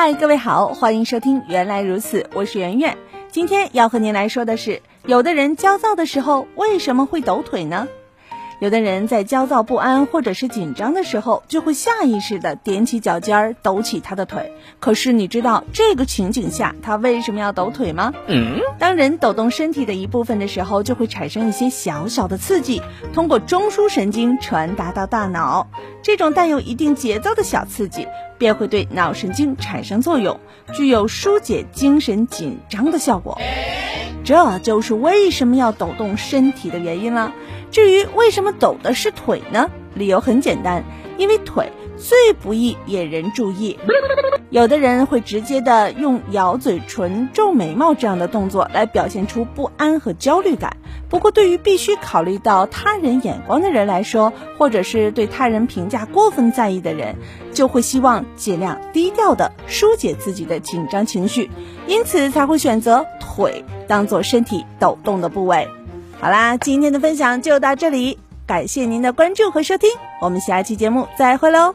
嗨，各位好，欢迎收听《原来如此》，我是圆圆。今天要和您来说的是，有的人焦躁的时候为什么会抖腿呢？有的人在焦躁不安或者是紧张的时候，就会下意识的踮起脚尖儿，抖起他的腿。可是你知道这个情景下他为什么要抖腿吗？嗯，当人抖动身体的一部分的时候，就会产生一些小小的刺激，通过中枢神经传达到大脑。这种带有一定节奏的小刺激，便会对脑神经产生作用，具有疏解精神紧张的效果。这就是为什么要抖动身体的原因了。至于为什么抖的是腿呢？理由很简单，因为腿最不易引人注意。有的人会直接的用咬嘴唇、皱眉毛这样的动作来表现出不安和焦虑感。不过，对于必须考虑到他人眼光的人来说，或者是对他人评价过分在意的人，就会希望尽量低调的疏解自己的紧张情绪，因此才会选择腿当做身体抖动的部位。好啦，今天的分享就到这里，感谢您的关注和收听，我们下期节目再会喽。